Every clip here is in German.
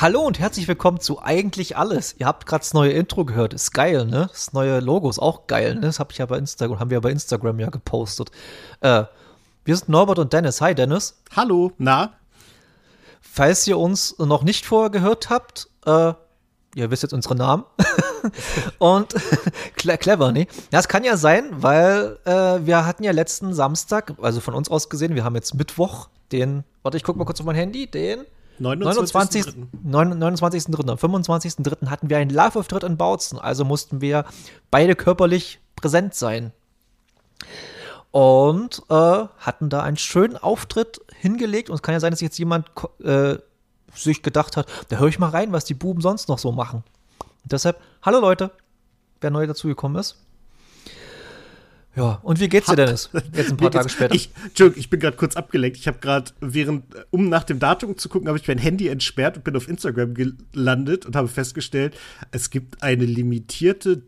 Hallo und herzlich willkommen zu Eigentlich Alles. Ihr habt gerade das neue Intro gehört. Ist geil, ne? Das neue Logo ist auch geil, ne? Das hab ich ja bei Instagram, haben wir bei Instagram ja gepostet. Äh, wir sind Norbert und Dennis. Hi, Dennis. Hallo, na? Falls ihr uns noch nicht vorher gehört habt, äh, ihr wisst jetzt unsere Namen. und clever, ne? Ja, es kann ja sein, weil äh, wir hatten ja letzten Samstag, also von uns aus gesehen, wir haben jetzt Mittwoch, den, warte, ich guck mal kurz auf mein Handy, den 29.3. 29. 25.3. hatten wir einen Live-Auftritt in Bautzen, also mussten wir beide körperlich präsent sein. Und äh, hatten da einen schönen Auftritt hingelegt. Und es kann ja sein, dass jetzt jemand äh, sich gedacht hat, da höre ich mal rein, was die Buben sonst noch so machen. Und deshalb, hallo Leute, wer neu dazugekommen ist. Ja, und wie geht's dir, Dennis? Jetzt ein paar Tage später. Ich, Entschuldigung, ich bin gerade kurz abgelenkt. Ich habe gerade, während, um nach dem Datum zu gucken, habe ich mein Handy entsperrt und bin auf Instagram gelandet und habe festgestellt, es gibt eine limitierte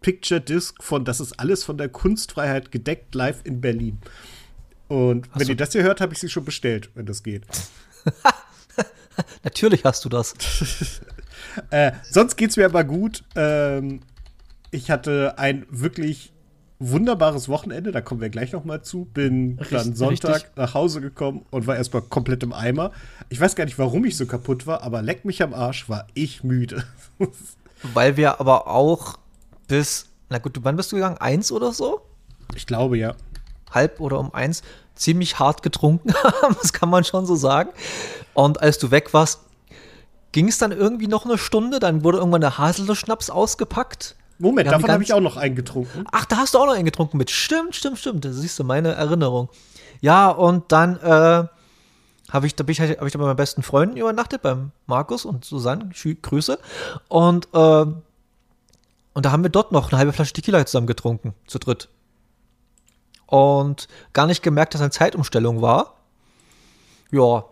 Picture Disc von Das ist alles von der Kunstfreiheit gedeckt live in Berlin. Und hast wenn ihr das hier hört, habe ich sie schon bestellt, wenn das geht. Natürlich hast du das. äh, sonst geht's mir aber gut. Ähm, ich hatte ein wirklich wunderbares Wochenende, da kommen wir gleich noch mal zu. Bin richtig, dann Sonntag richtig. nach Hause gekommen und war erstmal komplett im Eimer. Ich weiß gar nicht, warum ich so kaputt war, aber leck mich am Arsch, war ich müde. Weil wir aber auch bis, na gut, wann bist du gegangen? Eins oder so? Ich glaube, ja. Halb oder um eins ziemlich hart getrunken haben, das kann man schon so sagen. Und als du weg warst, ging es dann irgendwie noch eine Stunde, dann wurde irgendwann der Haselnuss-Schnaps ausgepackt Moment, davon habe ich auch noch einen getrunken. Ach, da hast du auch noch einen getrunken mit. Stimmt, stimmt, stimmt. Das siehst du, meine Erinnerung. Ja, und dann äh, habe ich, da bin ich, hab ich da bei meinen besten Freunden übernachtet, beim Markus und Susanne. Grüße. Und, äh, und da haben wir dort noch eine halbe Flasche Tequila zusammen getrunken, zu dritt. Und gar nicht gemerkt, dass eine Zeitumstellung war. Ja.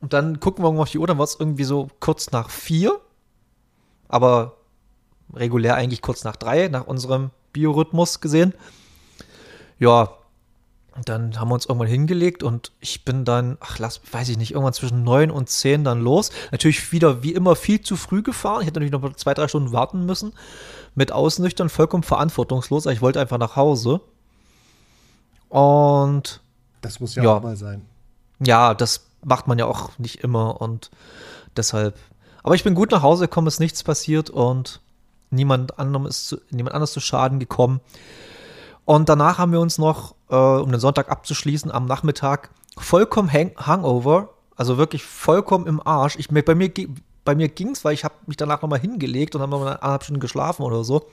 Und dann gucken wir mal auf die Uhr, dann war es irgendwie so kurz nach vier. Aber regulär eigentlich kurz nach drei, nach unserem Biorhythmus gesehen. Ja, dann haben wir uns irgendwann hingelegt und ich bin dann, ach, lass, weiß ich nicht, irgendwann zwischen neun und zehn dann los. Natürlich wieder wie immer viel zu früh gefahren. Ich hätte natürlich noch zwei, drei Stunden warten müssen. Mit Ausnüchtern vollkommen verantwortungslos. Ich wollte einfach nach Hause. Und. Das muss ja, ja auch mal sein. Ja, das macht man ja auch nicht immer und deshalb. Aber ich bin gut nach Hause gekommen, ist nichts passiert und Niemand anderem ist zu, niemand anders zu Schaden gekommen. Und danach haben wir uns noch, äh, um den Sonntag abzuschließen, am Nachmittag vollkommen hang Hangover, also wirklich vollkommen im Arsch. Ich, bei mir, bei mir ging es, weil ich habe mich danach nochmal hingelegt und habe nochmal eineinhalb Stunden geschlafen oder so.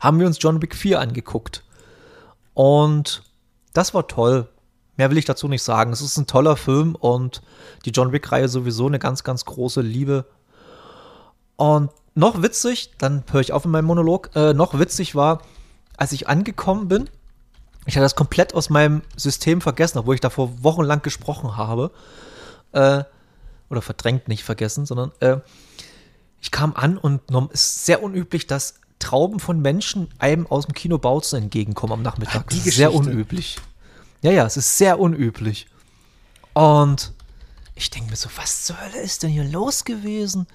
Haben wir uns John Wick 4 angeguckt. Und das war toll. Mehr will ich dazu nicht sagen. Es ist ein toller Film und die John Wick-Reihe sowieso eine ganz, ganz große Liebe. Und noch witzig, dann höre ich auf in meinem Monolog, äh, noch witzig war, als ich angekommen bin, ich hatte das komplett aus meinem System vergessen, obwohl ich davor wochenlang gesprochen habe. Äh, oder verdrängt nicht vergessen, sondern äh, ich kam an und es ist sehr unüblich, dass Trauben von Menschen einem aus dem Kino Bautzen entgegenkommen am Nachmittag. Ach, die ist sehr unüblich. Ja, ja, es ist sehr unüblich. Und ich denke mir so, was zur Hölle ist denn hier los gewesen?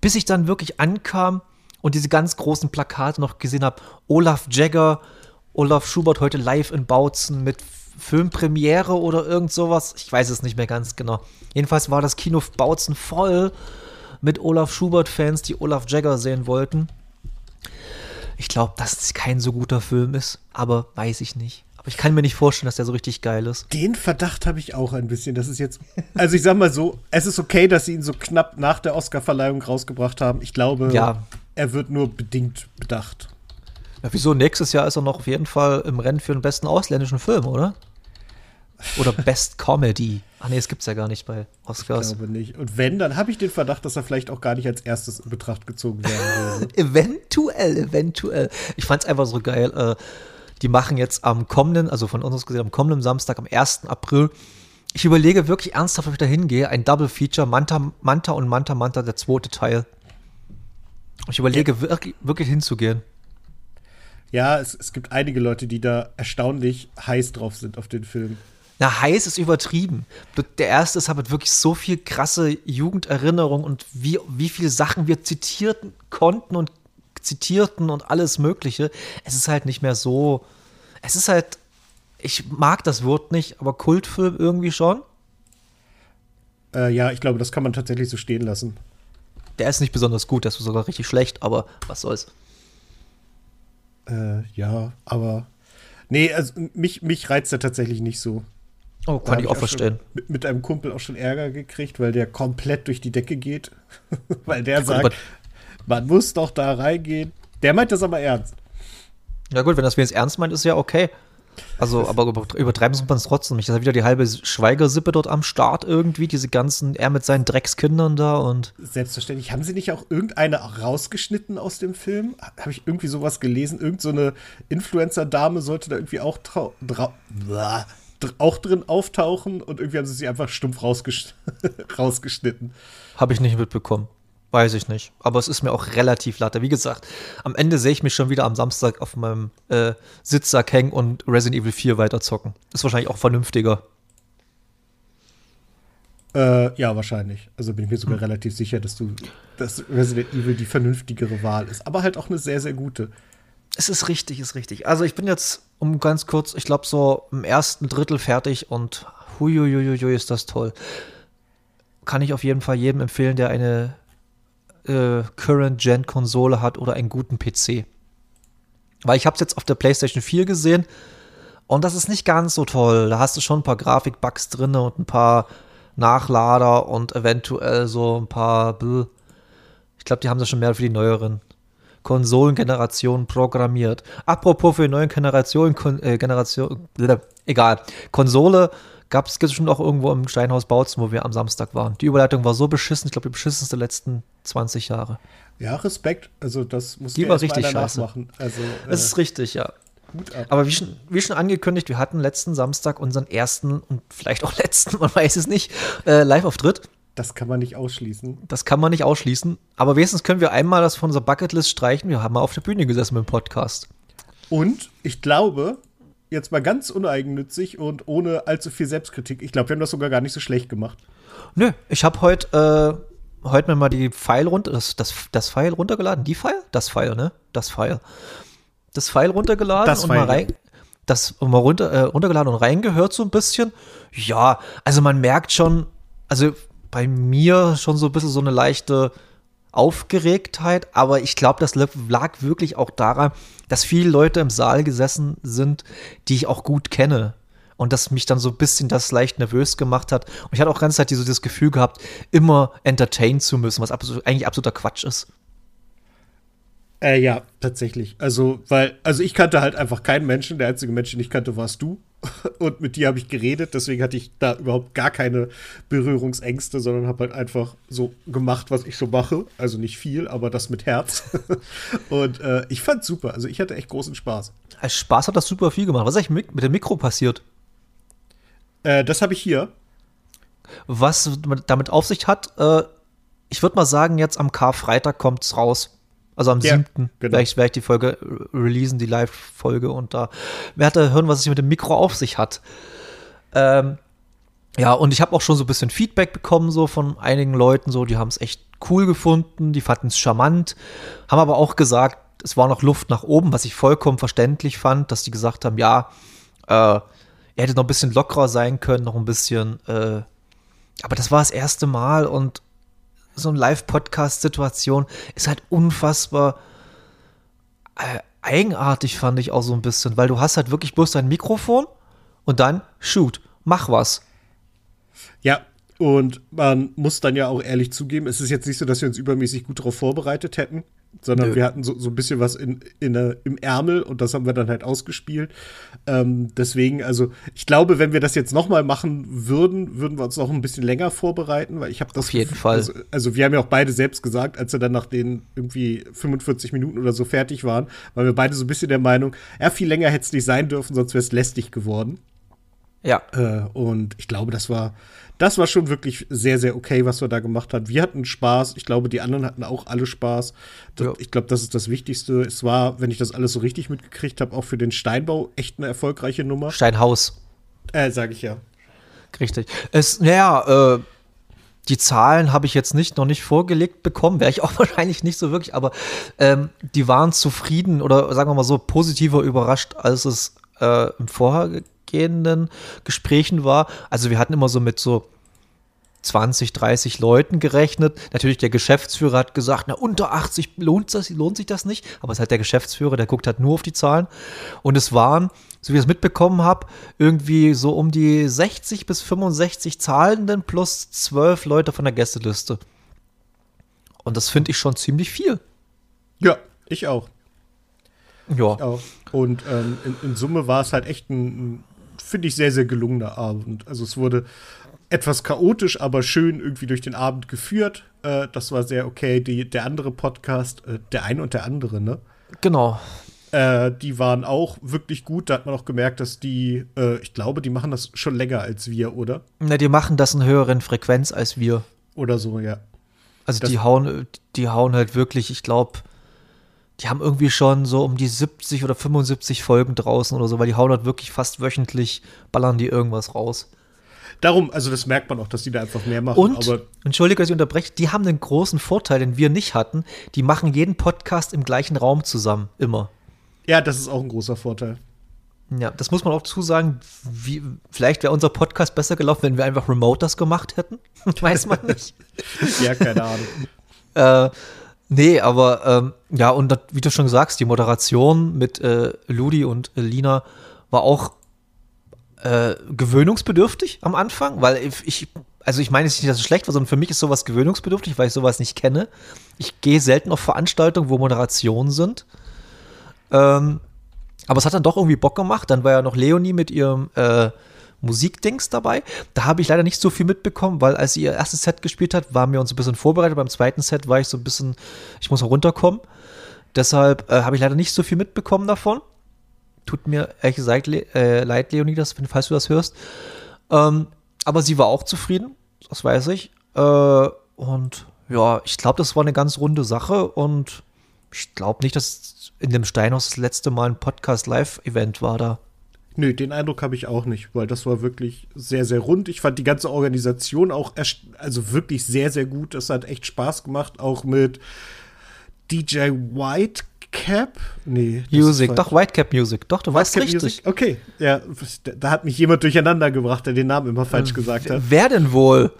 Bis ich dann wirklich ankam und diese ganz großen Plakate noch gesehen habe. Olaf Jagger, Olaf Schubert heute live in Bautzen mit Filmpremiere oder irgend sowas. Ich weiß es nicht mehr ganz genau. Jedenfalls war das Kino Bautzen voll mit Olaf Schubert-Fans, die Olaf Jagger sehen wollten. Ich glaube, dass es kein so guter Film ist, aber weiß ich nicht. Ich kann mir nicht vorstellen, dass der so richtig geil ist. Den Verdacht habe ich auch ein bisschen. Das ist jetzt. Also ich sag mal so, es ist okay, dass sie ihn so knapp nach der Oscarverleihung rausgebracht haben. Ich glaube, ja. er wird nur bedingt bedacht. Ja, wieso? Nächstes Jahr ist er noch auf jeden Fall im Rennen für den besten ausländischen Film, oder? Oder Best Comedy. Ach nee, das gibt's ja gar nicht bei Oscars. Ich glaube nicht. Und wenn, dann habe ich den Verdacht, dass er vielleicht auch gar nicht als erstes in Betracht gezogen werden würde. eventuell, eventuell. Ich fand's einfach so geil. Äh, die machen jetzt am kommenden, also von uns gesehen, am kommenden Samstag, am 1. April. Ich überlege wirklich ernsthaft, ob ich da hingehe. Ein Double Feature, Manta, Manta und Manta Manta, der zweite Teil. Ich überlege ja. wirklich, wirklich hinzugehen. Ja, es, es gibt einige Leute, die da erstaunlich heiß drauf sind auf den Film. Na, heiß ist übertrieben. Der erste ist aber wirklich so viel krasse Jugenderinnerung und wie, wie viele Sachen wir zitieren konnten und zitierten und alles Mögliche. Es ist halt nicht mehr so. Es ist halt. Ich mag das Wort nicht, aber Kultfilm irgendwie schon. Äh, ja, ich glaube, das kann man tatsächlich so stehen lassen. Der ist nicht besonders gut, der ist sogar richtig schlecht, aber was soll's. Äh, ja, aber. Nee, also mich, mich reizt er tatsächlich nicht so. Oh, kann ich auch verstehen. Mit, mit, einem Kumpel auch schon Ärger gekriegt, weil der komplett durch die Decke geht. weil der sagt, man muss doch da reingehen. Der meint das aber ernst. Ja, gut, wenn das wenigstens ernst meint, ist ja okay. Also, aber übertreiben muss man es trotzdem nicht. Das ist wieder die halbe Schweigersippe dort am Start irgendwie, diese ganzen, er mit seinen Dreckskindern da und. Selbstverständlich. Haben sie nicht auch irgendeine rausgeschnitten aus dem Film? Habe ich irgendwie sowas gelesen? Irgend so eine Influencer-Dame sollte da irgendwie auch auch drin auftauchen und irgendwie haben sie sie einfach stumpf rausgesch rausgeschnitten. Habe ich nicht mitbekommen. Weiß ich nicht. Aber es ist mir auch relativ latte. Wie gesagt, am Ende sehe ich mich schon wieder am Samstag auf meinem äh, Sitzsack hängen und Resident Evil 4 weiterzocken. Ist wahrscheinlich auch vernünftiger. Äh, ja, wahrscheinlich. Also bin ich mir sogar hm. relativ sicher, dass du, dass Resident Evil die vernünftigere Wahl ist. Aber halt auch eine sehr, sehr gute. Es ist richtig, ist richtig. Also ich bin jetzt, um ganz kurz, ich glaube so im ersten Drittel fertig und huiuiuiui, ist das toll. Kann ich auf jeden Fall jedem empfehlen, der eine äh, Current-Gen-Konsole hat oder einen guten PC. Weil ich habe es jetzt auf der PlayStation 4 gesehen und das ist nicht ganz so toll. Da hast du schon ein paar Grafikbugs drin und ein paar Nachlader und eventuell so ein paar. Bl ich glaube, die haben das schon mehr für die neueren Konsolengenerationen programmiert. Apropos für die neuen Generationen, Kon äh, Generation, egal. Konsole gab es bestimmt auch irgendwo im Steinhaus Bautzen, wo wir am Samstag waren. Die Überleitung war so beschissen, ich glaube, die beschissenste der letzten 20 Jahre. Ja, Respekt. Also, das muss war richtig scheiße. machen. Also, äh, das ist richtig, ja. Aber wie schon, wie schon angekündigt, wir hatten letzten Samstag unseren ersten und vielleicht auch letzten, man weiß es nicht, äh, Live-Auftritt. Das kann man nicht ausschließen. Das kann man nicht ausschließen. Aber wenigstens können wir einmal das von unserer Bucketlist streichen. Wir haben mal auf der Bühne gesessen mit dem Podcast. Und ich glaube, jetzt mal ganz uneigennützig und ohne allzu viel Selbstkritik, ich glaube, wir haben das sogar gar nicht so schlecht gemacht. Nö, ich habe heute äh, heute mir mal die File runter, das, das, das File runtergeladen. Die File? Das File, ne? Das File. Das File runtergeladen das und File. mal rein. Das mal runter, äh, runtergeladen und reingehört so ein bisschen. Ja, also man merkt schon, also bei mir schon so ein bisschen so eine leichte Aufgeregtheit, aber ich glaube, das lag wirklich auch daran, dass viele Leute im Saal gesessen sind, die ich auch gut kenne. Und das mich dann so ein bisschen das leicht nervös gemacht hat. Und ich hatte auch ganz Zeit das Gefühl gehabt, immer entertain zu müssen, was absolut, eigentlich absoluter Quatsch ist. Äh, ja, tatsächlich. Also, weil, also ich kannte halt einfach keinen Menschen. Der einzige Mensch, den ich kannte, warst du. Und mit dir habe ich geredet, deswegen hatte ich da überhaupt gar keine Berührungsängste, sondern habe halt einfach so gemacht, was ich so mache. Also nicht viel, aber das mit Herz. Und äh, ich fand super. Also ich hatte echt großen Spaß. Als Spaß hat das super viel gemacht. Was ist eigentlich mit dem Mikro passiert? Äh, das habe ich hier. Was damit auf sich hat, äh, ich würde mal sagen, jetzt am Karfreitag kommt es raus. Also am ja, 7. Genau. werde ich, werd ich die Folge releasen, die Live-Folge und da werde ihr hören, was es mit dem Mikro auf sich hat. Ähm, ja, und ich habe auch schon so ein bisschen Feedback bekommen, so von einigen Leuten, so, die haben es echt cool gefunden, die fanden es charmant, haben aber auch gesagt, es war noch Luft nach oben, was ich vollkommen verständlich fand, dass die gesagt haben, ja, äh, er hätte noch ein bisschen lockerer sein können, noch ein bisschen, äh, aber das war das erste Mal und so eine Live-Podcast-Situation ist halt unfassbar äh, eigenartig, fand ich auch so ein bisschen, weil du hast halt wirklich bloß dein Mikrofon und dann shoot, mach was. Ja, und man muss dann ja auch ehrlich zugeben, es ist jetzt nicht so, dass wir uns übermäßig gut darauf vorbereitet hätten sondern Nö. wir hatten so, so ein bisschen was in, in, im Ärmel und das haben wir dann halt ausgespielt. Ähm, deswegen, also ich glaube, wenn wir das jetzt noch mal machen würden, würden wir uns noch ein bisschen länger vorbereiten, weil ich habe das auf jeden Fall. Also, also, wir haben ja auch beide selbst gesagt, als wir dann nach den irgendwie 45 Minuten oder so fertig waren, waren wir beide so ein bisschen der Meinung, ja viel länger hätte es nicht sein dürfen, sonst wäre es lästig geworden. Ja. Äh, und ich glaube, das war das war schon wirklich sehr, sehr okay, was wir da gemacht haben. Wir hatten Spaß. Ich glaube, die anderen hatten auch alle Spaß. Das, ja. Ich glaube, das ist das Wichtigste. Es war, wenn ich das alles so richtig mitgekriegt habe, auch für den Steinbau echt eine erfolgreiche Nummer. Steinhaus. Äh, sage ich ja. Richtig. Es, naja, äh, die Zahlen habe ich jetzt nicht noch nicht vorgelegt bekommen, wäre ich auch wahrscheinlich nicht so wirklich, aber ähm, die waren zufrieden oder sagen wir mal so positiver überrascht, als es äh, im vorhergehenden Gesprächen war. Also wir hatten immer so mit so 20, 30 Leuten gerechnet. Natürlich, der Geschäftsführer hat gesagt, na, unter 80 lohnt, das, lohnt sich das nicht. Aber es ist halt der Geschäftsführer, der guckt halt nur auf die Zahlen. Und es waren, so wie ich es mitbekommen habe, irgendwie so um die 60 bis 65 Zahlenden plus 12 Leute von der Gästeliste. Und das finde ich schon ziemlich viel. Ja, ich auch. Ja. Ich auch. Und ähm, in, in, Summe war es halt echt ein, finde ich, sehr, sehr gelungener Abend. Also es wurde etwas chaotisch, aber schön irgendwie durch den Abend geführt. Äh, das war sehr okay. Die, der andere Podcast, äh, der eine und der andere, ne? Genau. Äh, die waren auch wirklich gut. Da hat man auch gemerkt, dass die, äh, ich glaube, die machen das schon länger als wir, oder? Na, die machen das in höheren Frequenz als wir. Oder so, ja. Also das die hauen, die hauen halt wirklich, ich glaube, die haben irgendwie schon so um die 70 oder 75 Folgen draußen oder so, weil die hauen halt wirklich fast wöchentlich, ballern die irgendwas raus. Darum, also das merkt man auch, dass die da einfach mehr machen. Und, aber entschuldige, dass ich unterbreche, die haben einen großen Vorteil, den wir nicht hatten. Die machen jeden Podcast im gleichen Raum zusammen, immer. Ja, das ist auch ein großer Vorteil. Ja, das muss man auch zusagen. Wie, vielleicht wäre unser Podcast besser gelaufen, wenn wir einfach Remote das gemacht hätten. Weiß man nicht. ja, keine Ahnung. äh, nee, aber ähm, ja, und das, wie du schon sagst, die Moderation mit äh, Ludi und äh, Lina war auch äh, gewöhnungsbedürftig am Anfang, weil ich, also ich meine jetzt nicht, dass es schlecht war, sondern für mich ist sowas gewöhnungsbedürftig, weil ich sowas nicht kenne. Ich gehe selten auf Veranstaltungen, wo Moderationen sind. Ähm, aber es hat dann doch irgendwie Bock gemacht. Dann war ja noch Leonie mit ihrem äh, Musikdings dabei. Da habe ich leider nicht so viel mitbekommen, weil als sie ihr erstes Set gespielt hat, waren wir uns ein bisschen vorbereitet. Beim zweiten Set war ich so ein bisschen, ich muss runterkommen. Deshalb äh, habe ich leider nicht so viel mitbekommen davon. Tut mir ehrlich gesagt äh, leid, Leonidas, falls du das hörst. Ähm, aber sie war auch zufrieden, das weiß ich. Äh, und ja, ich glaube, das war eine ganz runde Sache und ich glaube nicht, dass in dem Steinhaus das letzte Mal ein Podcast-Live-Event war da. Nö, den Eindruck habe ich auch nicht, weil das war wirklich sehr, sehr rund. Ich fand die ganze Organisation auch also wirklich sehr, sehr gut. Das hat echt Spaß gemacht, auch mit DJ White Cap? Nee. Music, doch, Whitecap Music. Doch, du weißt richtig. Music? Okay, ja, da hat mich jemand durcheinander gebracht, der den Namen immer falsch gesagt hat. Wer denn wohl?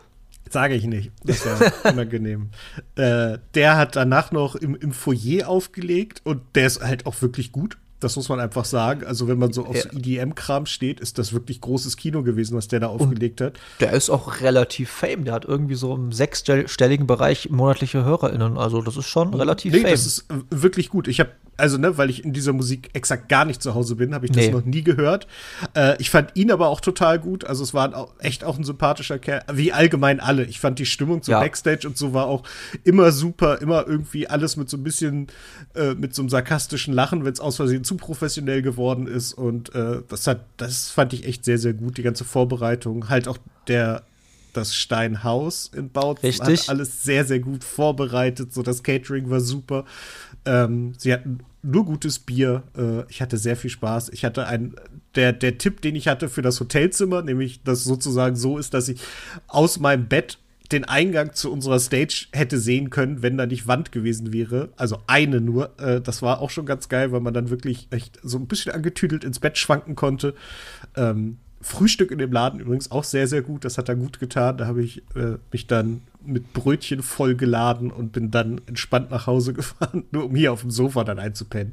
Sage ich nicht. Das wäre unangenehm. Äh, der hat danach noch im, im Foyer aufgelegt und der ist halt auch wirklich gut. Das muss man einfach sagen. Also, wenn man so auf so EDM-Kram steht, ist das wirklich großes Kino gewesen, was der da aufgelegt hat. Der ist auch relativ fame. Der hat irgendwie so im sechsstelligen Bereich monatliche HörerInnen. Also, das ist schon relativ nee, fame. Das ist wirklich gut. Ich habe also ne, weil ich in dieser Musik exakt gar nicht zu Hause bin, habe ich das nee. noch nie gehört. Äh, ich fand ihn aber auch total gut. Also es war auch, echt auch ein sympathischer Kerl, wie allgemein alle. Ich fand die Stimmung zum ja. Backstage und so war auch immer super, immer irgendwie alles mit so ein bisschen, äh, mit so einem sarkastischen Lachen, wenn es aus Versehen zu professionell geworden ist. Und äh, das hat, das fand ich echt sehr, sehr gut, die ganze Vorbereitung. Halt auch der das Steinhaus in Bautzen Richtig. hat alles sehr, sehr gut vorbereitet. So, das Catering war super. Ähm, sie hatten nur gutes Bier. Äh, ich hatte sehr viel Spaß. Ich hatte ein, der, der Tipp, den ich hatte für das Hotelzimmer, nämlich, dass sozusagen so ist, dass ich aus meinem Bett den Eingang zu unserer Stage hätte sehen können, wenn da nicht Wand gewesen wäre. Also eine nur. Äh, das war auch schon ganz geil, weil man dann wirklich echt so ein bisschen angetüdelt ins Bett schwanken konnte. Ähm, Frühstück in dem Laden übrigens auch sehr, sehr gut. Das hat er gut getan. Da habe ich äh, mich dann mit Brötchen vollgeladen und bin dann entspannt nach Hause gefahren, nur um hier auf dem Sofa dann einzupennen.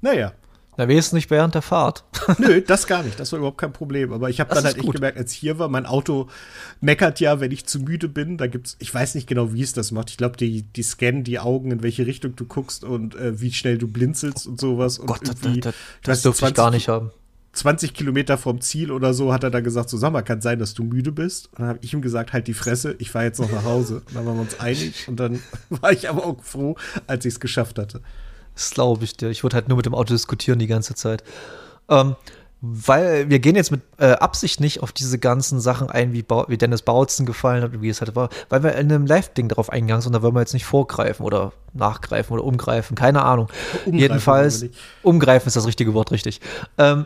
Naja. Na, wenigstens nicht während der Fahrt. Nö, das gar nicht. Das war überhaupt kein Problem. Aber ich habe dann halt echt gemerkt, als ich hier war, mein Auto meckert ja, wenn ich zu müde bin. Da gibt's, ich weiß nicht genau, wie es das macht. Ich glaube, die, die scannen die Augen, in welche Richtung du guckst und äh, wie schnell du blinzelst und sowas. Oh Gott, und das, das, das dürfte ich gar nicht haben. 20 Kilometer vom Ziel oder so hat er dann gesagt, so sag mal, kann sein, dass du müde bist. Und dann habe ich ihm gesagt, halt die Fresse, ich fahre jetzt noch nach Hause. Und dann waren wir uns einig und dann war ich aber auch froh, als ich es geschafft hatte. Das glaube ich dir. Ich würde halt nur mit dem Auto diskutieren die ganze Zeit. Ähm, weil wir gehen jetzt mit äh, Absicht nicht auf diese ganzen Sachen ein, wie, ba wie Dennis Bautzen gefallen hat und wie es halt war, weil wir in einem Live-Ding darauf eingegangen sind, da wollen wir jetzt nicht vorgreifen oder nachgreifen oder umgreifen, keine Ahnung. Umgreifen Jedenfalls, umgreifen ist das richtige Wort, richtig. Ähm,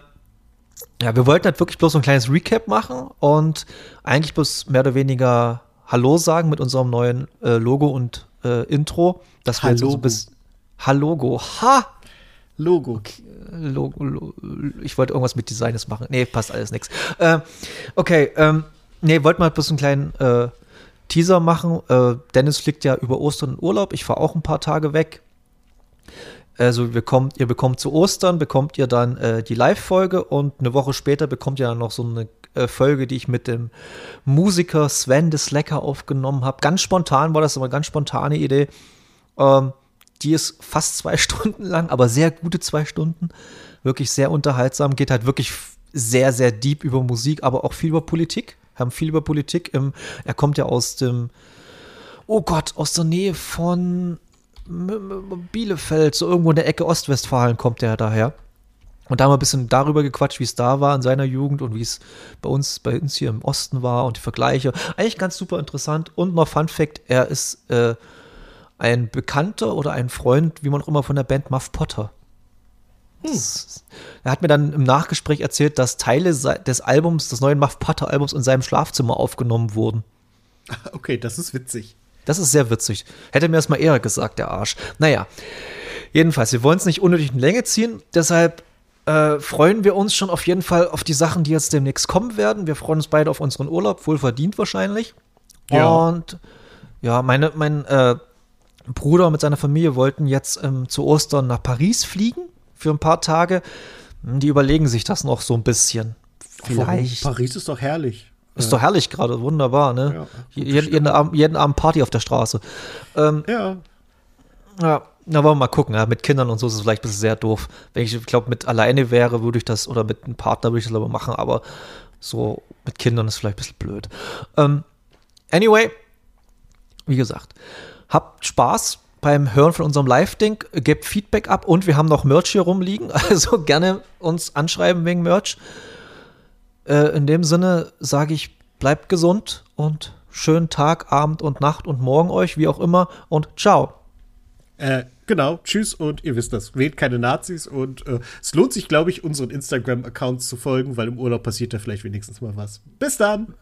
ja, wir wollten halt wirklich bloß so ein kleines Recap machen und eigentlich bloß mehr oder weniger Hallo sagen mit unserem neuen äh, Logo und äh, Intro. Das wir jetzt so bis Hallogo. Ha! Logo. Logo, Logo. Ich wollte irgendwas mit Designs machen. Nee, passt alles nix. Äh, okay, ähm, nee, wollten mal bloß einen kleinen äh, Teaser machen. Äh, Dennis fliegt ja über Ostern in Urlaub. Ich fahre auch ein paar Tage weg. Also bekommt, ihr bekommt zu Ostern, bekommt ihr dann äh, die Live-Folge und eine Woche später bekommt ihr dann noch so eine äh, Folge, die ich mit dem Musiker Sven de Slacker aufgenommen habe. Ganz spontan war das, aber eine ganz spontane Idee. Ähm, die ist fast zwei Stunden lang, aber sehr gute zwei Stunden. Wirklich sehr unterhaltsam. Geht halt wirklich sehr, sehr deep über Musik, aber auch viel über Politik. Haben viel über Politik. Im, er kommt ja aus dem, oh Gott, aus der Nähe von Bielefeld, so irgendwo in der Ecke Ostwestfalen kommt der daher. Und da haben wir ein bisschen darüber gequatscht, wie es da war in seiner Jugend und wie es bei uns, bei uns hier im Osten war und die Vergleiche. Eigentlich ganz super interessant. Und noch Fun Fact: Er ist äh, ein Bekannter oder ein Freund, wie man auch immer von der Band Muff Potter. Hm. Er hat mir dann im Nachgespräch erzählt, dass Teile des Albums, des neuen Muff Potter Albums in seinem Schlafzimmer aufgenommen wurden. Okay, das ist witzig. Das ist sehr witzig. Hätte mir das mal eher gesagt, der Arsch. Naja, jedenfalls, wir wollen es nicht unnötig in Länge ziehen. Deshalb äh, freuen wir uns schon auf jeden Fall auf die Sachen, die jetzt demnächst kommen werden. Wir freuen uns beide auf unseren Urlaub, wohl verdient wahrscheinlich. Ja. Und ja, meine, mein äh, Bruder mit seiner Familie wollten jetzt ähm, zu Ostern nach Paris fliegen für ein paar Tage. Die überlegen sich das noch so ein bisschen. Vielleicht. Warum? Paris ist doch herrlich. Ist doch herrlich gerade, wunderbar, ne? Ja, jeden, jeden, Abend, jeden Abend Party auf der Straße. Ähm, ja. Ja, na, wollen wir mal gucken. Ja, mit Kindern und so ist es vielleicht ein bisschen sehr doof. Wenn ich, glaube, mit alleine wäre, würde ich das, oder mit einem Partner würde ich das aber machen, aber so mit Kindern ist vielleicht ein bisschen blöd. Ähm, anyway, wie gesagt, habt Spaß beim Hören von unserem Live-Ding, gebt Feedback ab und wir haben noch Merch hier rumliegen, also gerne uns anschreiben wegen Merch. Äh, in dem Sinne sage ich, bleibt gesund und schönen Tag, Abend und Nacht und Morgen euch, wie auch immer und ciao. Äh, genau, tschüss und ihr wisst das, wählt keine Nazis und äh, es lohnt sich, glaube ich, unseren Instagram-Accounts zu folgen, weil im Urlaub passiert da vielleicht wenigstens mal was. Bis dann!